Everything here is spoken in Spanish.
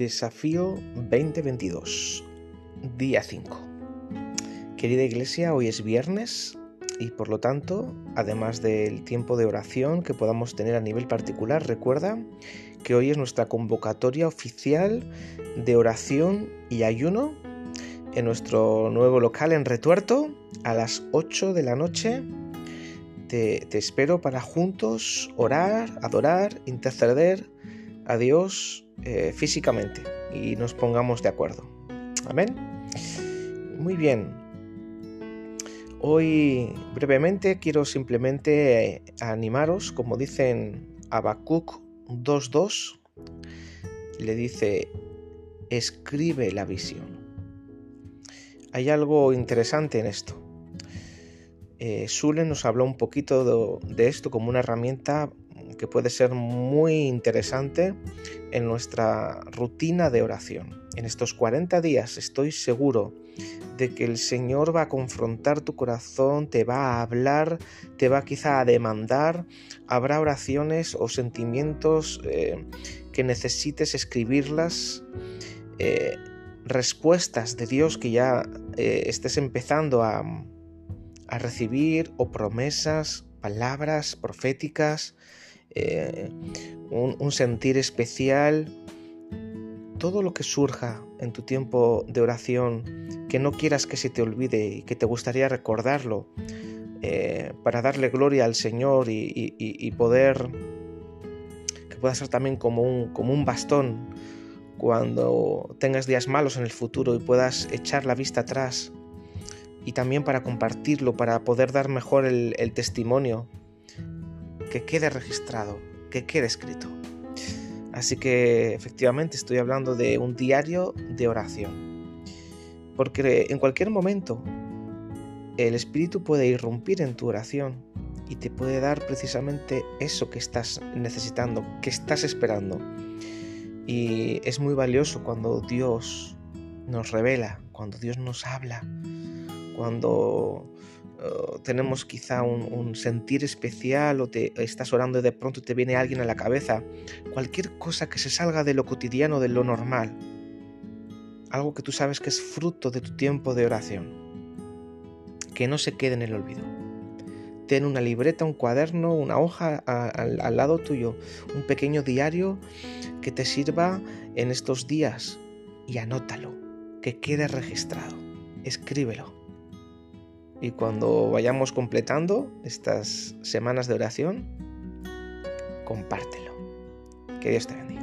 Desafío 2022, día 5. Querida iglesia, hoy es viernes y por lo tanto, además del tiempo de oración que podamos tener a nivel particular, recuerda que hoy es nuestra convocatoria oficial de oración y ayuno en nuestro nuevo local en Retuerto a las 8 de la noche. Te, te espero para juntos orar, adorar, interceder a Dios eh, físicamente y nos pongamos de acuerdo. Amén. Muy bien. Hoy brevemente quiero simplemente eh, animaros, como dicen Habacuc 2.2, le dice, escribe la visión. Hay algo interesante en esto. Eh, nos habló un poquito de, esto como una herramienta que puede ser muy interesante en nuestra rutina de oración. En estos 40 días estoy seguro de que el Señor va a confrontar tu corazón, te va a hablar, te va quizá a demandar. Habrá oraciones o sentimientos eh, que necesites escribirlas. Eh, respuestas de Dios que ya eh, estés empezando a, a recibir o promesas, palabras proféticas eh, un, sentir especial, todo lo que surja en tu tiempo de oración, que no quieras que se te olvide y que te gustaría recordarlo, eh, para darle gloria al Señor y, poder, que pueda ser también como un, como un bastón cuando tengas días malos en el futuro y puedas echar la vista atrás. Y también para compartirlo, para poder dar mejor el testimonio que quede registrado, que quede escrito. Así que efectivamente estoy hablando de un diario de oración. Porque en cualquier momento el Espíritu puede irrumpir en tu oración y te puede dar precisamente eso que estás necesitando, que estás esperando. Y es muy valioso cuando Dios nos revela, cuando Dios nos habla, cuando tenemos quizá un, sentir especial o te estás orando y de pronto te viene alguien a la cabeza, cualquier cosa que se salga de lo cotidiano, de lo normal, algo que tú sabes que es fruto de tu tiempo de oración, que no se quede en el olvido. Ten una libreta, un cuaderno, una hoja al lado tuyo, un pequeño diario que te sirva en estos días y anótalo, que quede registrado, escríbelo y cuando vayamos completando estas semanas de oración, compártelo. Que Dios te bendiga.